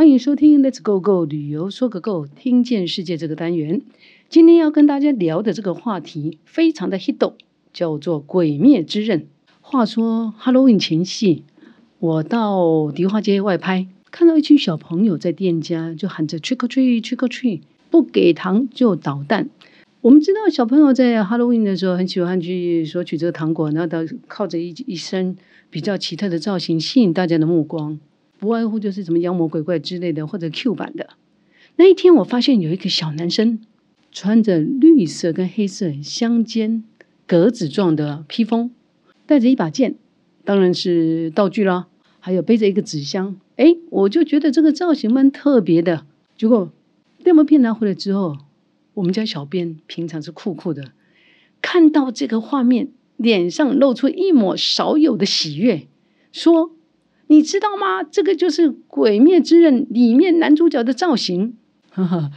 欢迎收听《Let's Go Go 旅游说个够》，听见世界这个单元。今天要跟大家聊的这个话题非常的 hit，叫做《鬼灭之刃》。话说 Halloween 前夕，我到迪化街外拍，看到一群小朋友在店家就喊着 “trick or treat”，“trick or treat”，不给糖就捣蛋。我们知道小朋友在 Halloween 的时候很喜欢去索取这个糖果，然后到靠着一一身比较奇特的造型吸引大家的目光。不外乎就是什么妖魔鬼怪之类的，或者 Q 版的。那一天，我发现有一个小男生穿着绿色跟黑色相间格子状的披风，带着一把剑，当然是道具啦，还有背着一个纸箱。哎，我就觉得这个造型蛮特别的。结果电摩片拿回来之后，我们家小编平常是酷酷的，看到这个画面，脸上露出一抹少有的喜悦，说。你知道吗？这个就是《鬼灭之刃》里面男主角的造型。哈哈，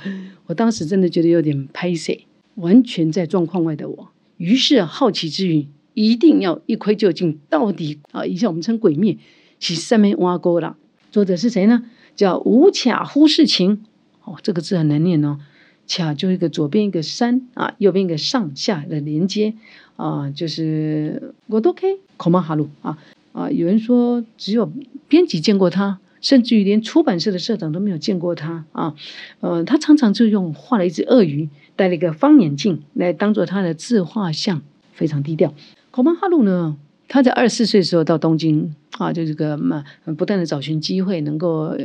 我当时真的觉得有点拍摄，完全在状况外的我。于是好奇之余，一定要一窥究竟，到底啊，以下我们称《鬼灭》，其上面挖沟了。作者是谁呢？叫无卡忽视情。哦，这个字很难念哦。卡就一个左边一个山啊，右边一个上下的连接啊，就是我都可以。口马哈鲁啊。啊，有人说只有编辑见过他，甚至于连出版社的社长都没有见过他啊。呃，他常常就用画了一只鳄鱼，戴了一个方眼镜来当做他的自画像，非常低调。口曼哈鲁呢，他在二十四岁的时候到东京啊，就这个嘛，不断的找寻机会，能够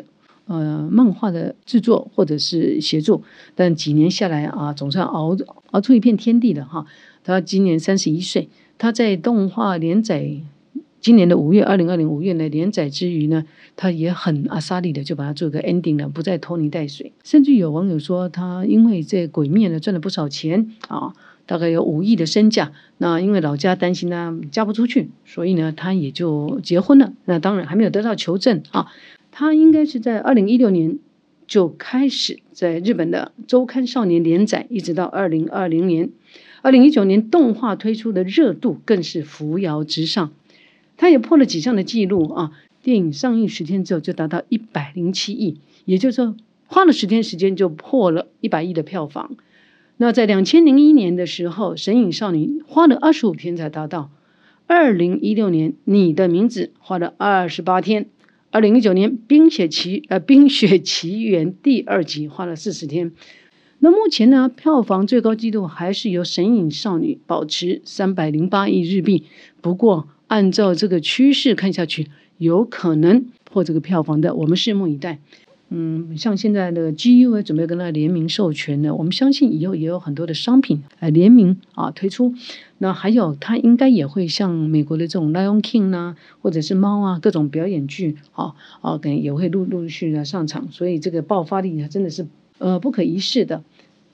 呃漫画的制作或者是协助，但几年下来啊，总算熬熬出一片天地了哈。他今年三十一岁，他在动画连载。今年的五月，二零二零五月呢，连载之余呢，他也很阿萨利的就把它做个 ending 了，不再拖泥带水。甚至有网友说，他因为这鬼灭呢赚了不少钱啊，大概有五亿的身价。那因为老家担心他嫁不出去，所以呢，他也就结婚了。那当然还没有得到求证啊。他应该是在二零一六年就开始在日本的周刊少年连载，一直到二零二零年、二零一九年动画推出的热度更是扶摇直上。他也破了几项的记录啊！电影上映十天之后就达到一百零七亿，也就是说花了十天时间就破了一百亿的票房。那在两千零一年的时候，《神隐少女》花了二十五天才达到；二零一六年，《你的名字》花了二十八天；二零一九年，《冰雪奇》呃，《冰雪奇缘》第二集花了四十天。那目前呢，票房最高纪录还是由《神隐少女》保持三百零八亿日币。不过，按照这个趋势看下去，有可能破这个票房的，我们拭目以待。嗯，像现在的 GU 也准备跟他联名授权呢，我们相信以后也有很多的商品来联名啊推出。那还有，他应该也会像美国的这种 Lion King 啊，或者是猫啊各种表演剧啊啊，可能也会陆陆续续的上场。所以这个爆发力真的是呃不可一世的。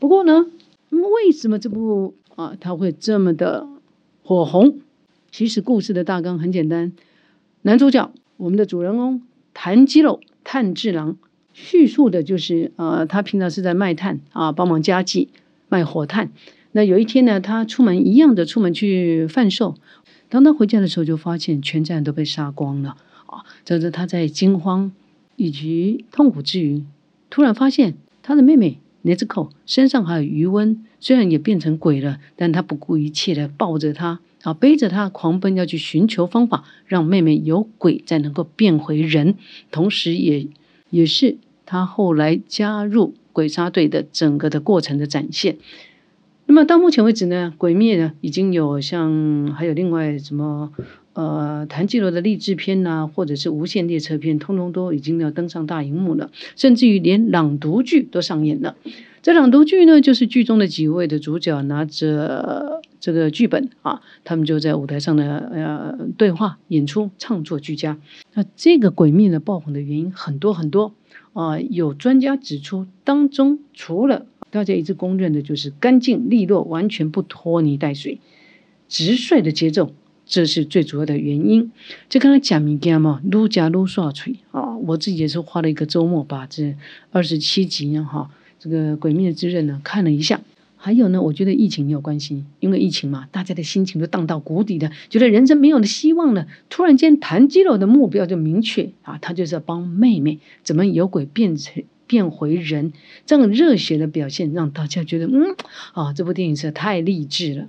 不过呢，那么为什么这部啊它会这么的火红？其实故事的大纲很简单，男主角我们的主人公谭基肉炭治郎，叙述的就是呃他平常是在卖炭啊，帮忙家计卖火炭。那有一天呢，他出门一样的出门去贩售，当他回家的时候，就发现全家人都被杀光了啊！这是他在惊慌以及痛苦之余，突然发现他的妹妹奈子口身上还有余温，虽然也变成鬼了，但他不顾一切的抱着她。啊，背着他狂奔，要去寻求方法，让妹妹由鬼再能够变回人，同时也也是他后来加入鬼杀队的整个的过程的展现。那么到目前为止呢，鬼灭呢已经有像还有另外什么呃谭纪罗的励志片呐，或者是无限列车片，通通都已经要登上大荧幕了，甚至于连朗读剧都上演了。这朗读剧呢，就是剧中的几位的主角拿着这个剧本啊，他们就在舞台上的呃对话、演出、唱作俱佳。那这个鬼灭的爆红的原因很多很多啊，有专家指出，当中除了大家一直公认的就是干净利落、完全不拖泥带水、直率的节奏，这是最主要的原因。就刚才讲物件嘛，撸加撸刷锤啊，我自己也是花了一个周末把这二十七集哈。这个《鬼灭之刃》呢，看了一下，还有呢，我觉得疫情也有关系，因为疫情嘛，大家的心情都荡到谷底的，觉得人生没有了希望了。突然间，谭基楼的目标就明确啊，他就是要帮妹妹怎么由鬼变成变回人，这样热血的表现让大家觉得，嗯啊，这部电影是太励志了。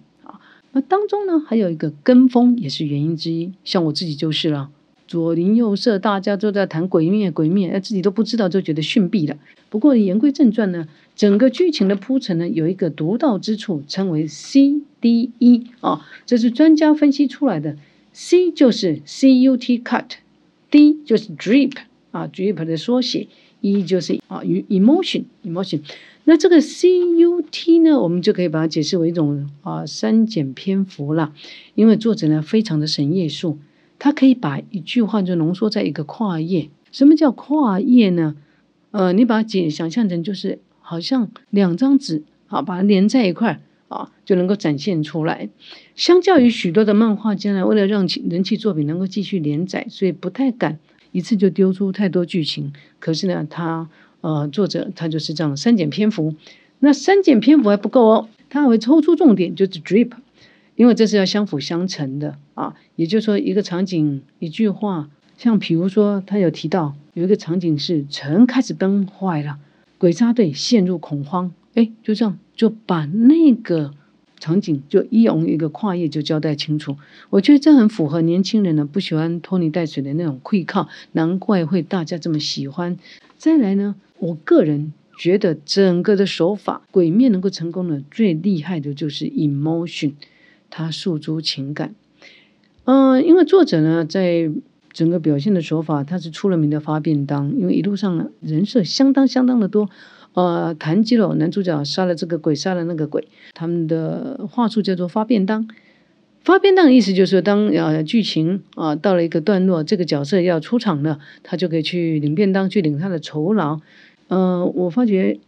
那当中呢，还有一个跟风也是原因之一，像我自己就是了。左邻右舍，大家都在谈鬼灭，鬼灭，哎，自己都不知道，就觉得逊毙了。不过言归正传呢，整个剧情的铺陈呢，有一个独到之处，称为 C D E 啊，这是专家分析出来的。C 就是 C U T cut，D 就是 drip 啊，drip 的缩写，E 就是啊与，emotion emotion。那这个 C U T 呢，我们就可以把它解释为一种啊删减篇幅了，因为作者呢非常的神页数。它可以把一句话就浓缩在一个跨页。什么叫跨页呢？呃，你把它解想象成就是好像两张纸啊，把它连在一块儿啊，就能够展现出来。相较于许多的漫画家呢，为了让人气作品能够继续连载，所以不太敢一次就丢出太多剧情。可是呢，他呃作者他就是这样删减篇幅。那删减篇幅还不够哦，他还会抽出重点，就是 drip。因为这是要相辅相成的啊，也就是说，一个场景一句话，像比如说，他有提到有一个场景是城开始崩坏了，鬼杀队陷入恐慌，哎，就这样就把那个场景就一用一个跨页就交代清楚。我觉得这很符合年轻人呢不喜欢拖泥带水的那种愧靠，难怪会大家这么喜欢。再来呢，我个人觉得整个的手法，鬼面能够成功的最厉害的就是 emotion。它诉诸情感，嗯，因为作者呢，在整个表现的手法，他是出了名的发便当。因为一路上呢，人设相当相当的多，呃，谭基楼男主角杀了这个鬼，杀了那个鬼，他们的话术叫做发便当。发便当的意思就是说，当呃剧情啊到了一个段落，这个角色要出场了，他就可以去领便当，去领他的酬劳。嗯，我发觉。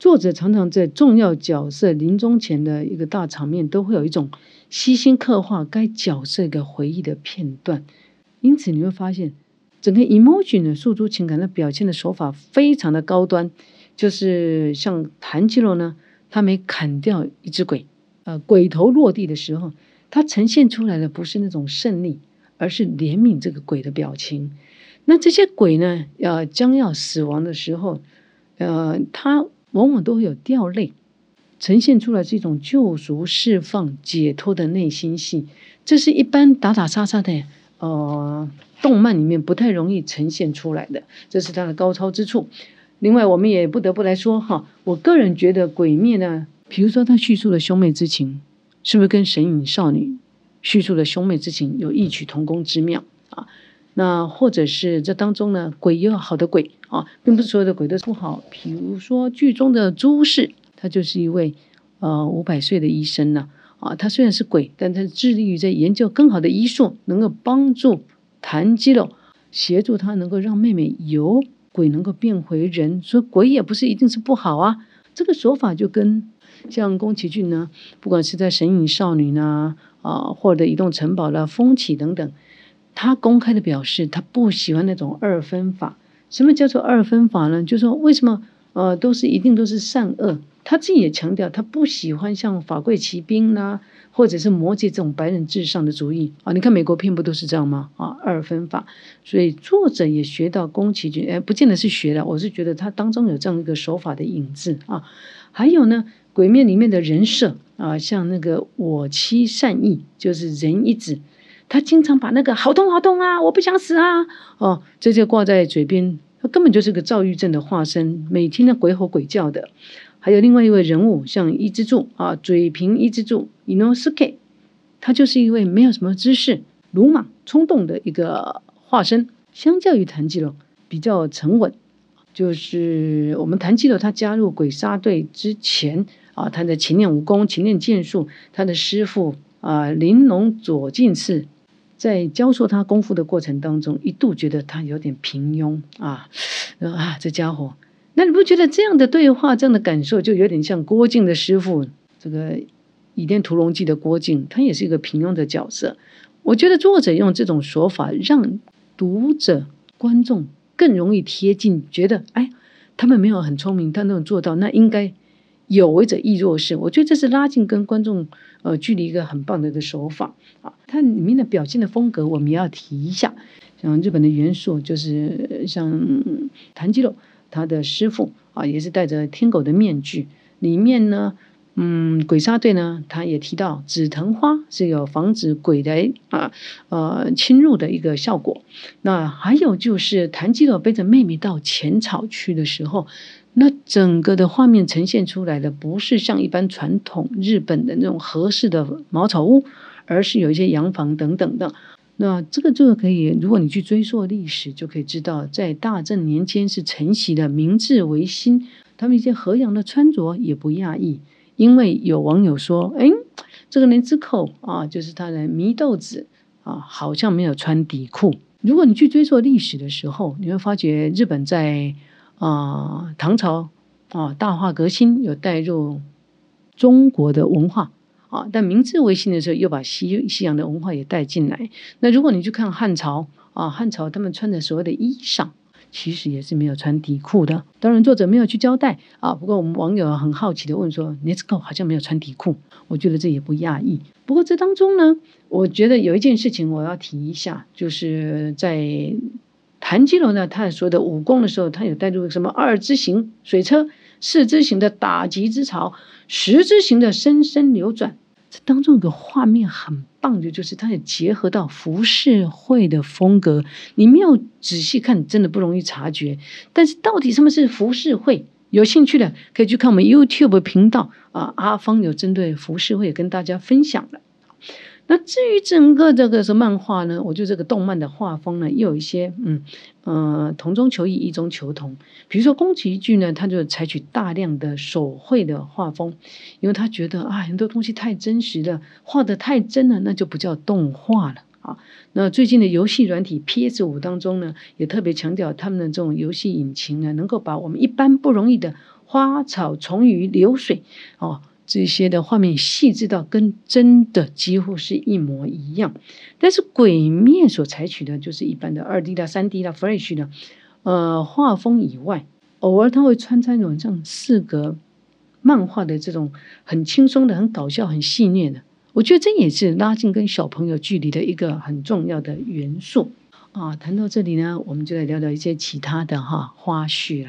作者常常在重要角色临终前的一个大场面，都会有一种悉心刻画该角色一个回忆的片段。因此你会发现，整个 emotion 的诉诸情感的表现的手法非常的高端。就是像谭基罗呢，他没砍掉一只鬼，呃，鬼头落地的时候，他呈现出来的不是那种胜利，而是怜悯这个鬼的表情。那这些鬼呢，要将要死亡的时候，呃，他。往往都会有掉泪，呈现出来这种救赎、释放、解脱的内心戏。这是一般打打杀杀的呃动漫里面不太容易呈现出来的，这是它的高超之处。另外，我们也不得不来说哈，我个人觉得《鬼灭》呢，比如说他叙述的兄妹之情，是不是跟《神隐少女》叙述的兄妹之情有异曲同工之妙啊？那或者是这当中呢，鬼也有好的鬼啊，并不是所有的鬼都不好。比如说剧中的朱氏，他就是一位呃五百岁的医生呢啊，他虽然是鬼，但他致力于在研究更好的医术，能够帮助谭基洛，协助他能够让妹妹由鬼能够变回人。所以鬼也不是一定是不好啊，这个说法就跟像宫崎骏呢，不管是在《神隐少女》呢啊，或者《移动城堡》的风起等等。他公开的表示，他不喜欢那种二分法。什么叫做二分法呢？就是说，为什么呃都是一定都是善恶？他自己也强调，他不喜欢像法贵骑兵啦，或者是魔界这种白人至上的主义啊。你看美国片不都是这样吗？啊，二分法。所以作者也学到宫崎骏，哎，不见得是学的，我是觉得他当中有这样一个手法的影子啊。还有呢，鬼面里面的人设啊，像那个我妻善意，就是仁一子。他经常把那个好痛好痛啊，我不想死啊，哦，这就挂在嘴边，他根本就是个躁郁症的化身，每天的鬼吼鬼叫的。还有另外一位人物，像伊之助啊，嘴平伊之助伊诺斯 K，他就是一位没有什么知识、鲁莽冲动的一个化身。相较于谭基龙，比较沉稳。就是我们谭基龙，他加入鬼杀队之前啊，他的勤练武功、勤练剑术，他的师傅啊，玲珑左近次。在教授他功夫的过程当中，一度觉得他有点平庸啊，啊，这家伙，那你不觉得这样的对话、这样的感受，就有点像郭靖的师傅这个《倚天屠龙记》的郭靖，他也是一个平庸的角色。我觉得作者用这种说法，让读者、观众更容易贴近，觉得哎，他们没有很聪明，但能做到，那应该有为者亦若是。我觉得这是拉近跟观众呃距离一个很棒的一个手法啊。它里面的表现的风格，我们也要提一下。像日本的元素，就是像谭基楼他的师傅啊，也是戴着天狗的面具，里面呢。嗯，鬼杀队呢，他也提到紫藤花是有防止鬼来啊呃侵入的一个效果。那还有就是谭吉尔背着妹妹到浅草去的时候，那整个的画面呈现出来的不是像一般传统日本的那种合适的茅草屋，而是有一些洋房等等的。那这个就可以，如果你去追溯历史，就可以知道，在大正年间是承袭的明治维新，他们一些和洋的穿着也不亚异。因为有网友说：“哎，这个人之口啊，就是他的祢豆子啊，好像没有穿底裤。如果你去追溯历史的时候，你会发觉日本在啊唐朝啊大化革新有带入中国的文化啊，但明治维新的时候又把西西洋的文化也带进来。那如果你去看汉朝啊，汉朝他们穿的所谓的衣裳。”其实也是没有穿底裤的，当然作者没有去交代啊。不过我们网友很好奇的问说：“Let's go，好像没有穿底裤。”我觉得这也不讶异。不过这当中呢，我觉得有一件事情我要提一下，就是在谭基楼呢，他说的武功的时候，他有带入什么二之行水车、四之行的打击之潮、十之行的深深流转。这当中有个画面很棒的，就是它也结合到浮世绘的风格。你没有仔细看，真的不容易察觉。但是到底什么是浮世绘？有兴趣的可以去看我们 YouTube 频道啊，阿芳有针对浮世绘跟大家分享的。那至于整个这个是漫画呢，我觉得这个动漫的画风呢，又有一些嗯呃同中求异，异中求同。比如说宫崎骏呢，他就采取大量的手绘的画风，因为他觉得啊很多东西太真实了，画的太真了，那就不叫动画了啊。那最近的游戏软体 PS 五当中呢，也特别强调他们的这种游戏引擎呢，能够把我们一般不容易的花草虫鱼流水哦。这些的画面细致到跟真的几乎是一模一样，但是鬼灭所采取的就是一般的二 D 的、三 D 的、Flash 的，呃，画风以外，偶尔他会穿插一种像四格漫画的这种很轻松的、很搞笑、很细腻的，我觉得这也是拉近跟小朋友距离的一个很重要的元素。啊。谈到这里呢，我们就来聊聊一些其他的哈花絮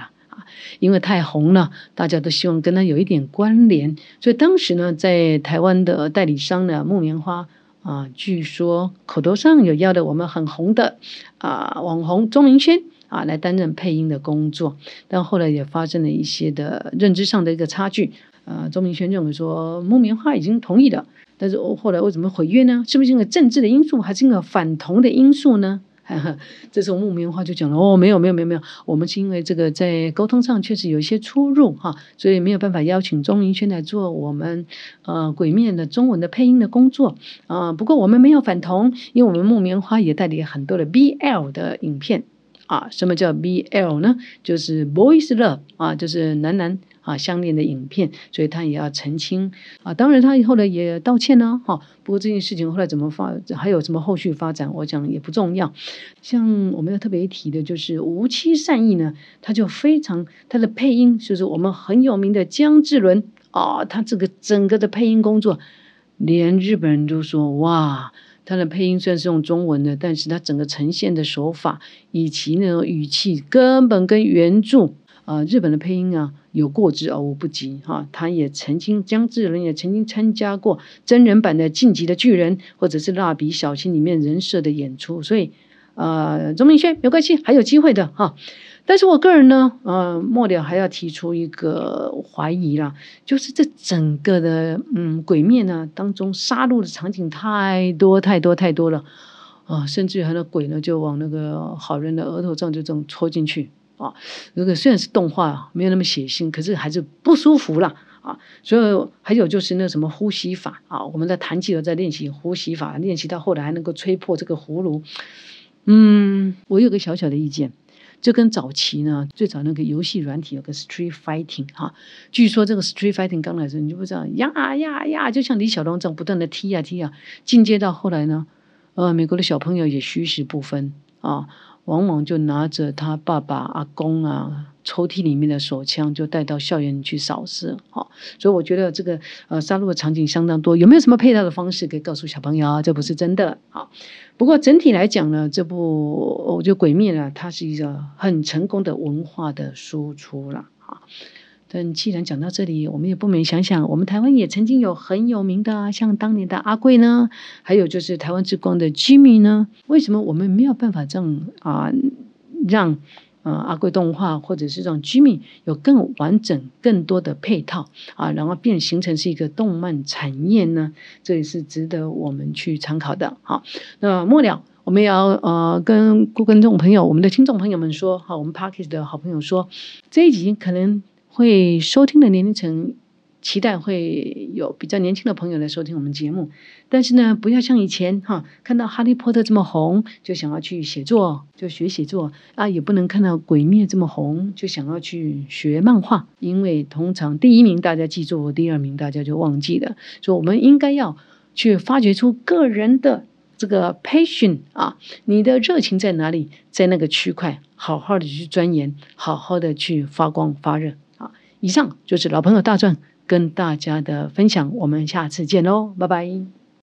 因为太红了，大家都希望跟他有一点关联，所以当时呢，在台湾的代理商呢，木棉花啊，据说口头上有要的我们很红的啊网红钟明轩啊来担任配音的工作，但后来也发生了一些的认知上的一个差距，呃，钟明轩认为说木棉花已经同意了，但是后来为什么毁约呢？是不是因为政治的因素，还是因为反同的因素呢？这时候木棉花就讲了哦，没有没有没有没有，我们是因为这个在沟通上确实有一些出入哈，所以没有办法邀请钟明轩来做我们呃鬼面的中文的配音的工作啊。不过我们没有反同，因为我们木棉花也代理很多的 BL 的影片啊。什么叫 BL 呢？就是 Boys Love 啊，就是男男。啊，相恋的影片，所以他也要澄清啊。当然，他以后呢也道歉呢。哈，不过这件事情后来怎么发，还有什么后续发展，我讲也不重要。像我们要特别提的，就是无期善意呢，他就非常他的配音，就是我们很有名的姜志伦啊，他这个整个的配音工作，连日本人都说哇，他的配音虽然是用中文的，但是他整个呈现的手法以及那种语气，根本跟原著。啊，日本的配音啊，有过之而无不及哈。他也曾经，姜志伦也曾经参加过真人版的《晋级的巨人》，或者是《蜡笔小新》里面人设的演出。所以，呃，钟明轩没关系，还有机会的哈。但是我个人呢，呃，末了还要提出一个怀疑啦，就是这整个的嗯鬼面呢当中杀戮的场景太多太多太多了啊，甚至于很多鬼呢就往那个好人的额头上就这种戳进去。啊，那个虽然是动画，没有那么血腥，可是还是不舒服了啊。所以还有就是那什么呼吸法啊，我们在弹吉他在练习呼吸法，练习到后来还能够吹破这个葫芦。嗯，我有个小小的意见，就跟早期呢，最早那个游戏软体有个 Street Fighting 哈，据说这个 Street Fighting 刚来的时候，你就不知道呀呀呀，就像李小龙这样不断的踢呀踢呀，进阶到后来呢，呃，美国的小朋友也虚实不分啊。往往就拿着他爸爸、阿公啊抽屉里面的手枪，就带到校园去扫射。好，所以我觉得这个呃杀戮的场景相当多。有没有什么配套的方式可以告诉小朋友啊？这不是真的。好，不过整体来讲呢，这部我觉得《鬼灭》呢，它是一个很成功的文化的输出了。哈。但既然讲到这里，我们也不免想想，我们台湾也曾经有很有名的啊，像当年的阿贵呢，还有就是台湾之光的 Jimmy 呢，为什么我们没有办法这样啊，让呃阿贵动画或者是让 Jimmy 有更完整、更多的配套啊，然后变形成是一个动漫产业呢？这也是值得我们去参考的。好，那末了，我们要呃跟观众朋友、我们的听众朋友们说，好，我们 Parkes 的好朋友说，这一集可能。会收听的年龄层，期待会有比较年轻的朋友来收听我们节目。但是呢，不要像以前哈，看到哈利波特这么红，就想要去写作，就学写作啊，也不能看到鬼灭这么红，就想要去学漫画。因为通常第一名大家记住，第二名大家就忘记了。所以我们应该要去发掘出个人的这个 passion 啊，你的热情在哪里，在那个区块，好好的去钻研，好好的去发光发热。以上就是老朋友大壮跟大家的分享，我们下次见喽，拜拜。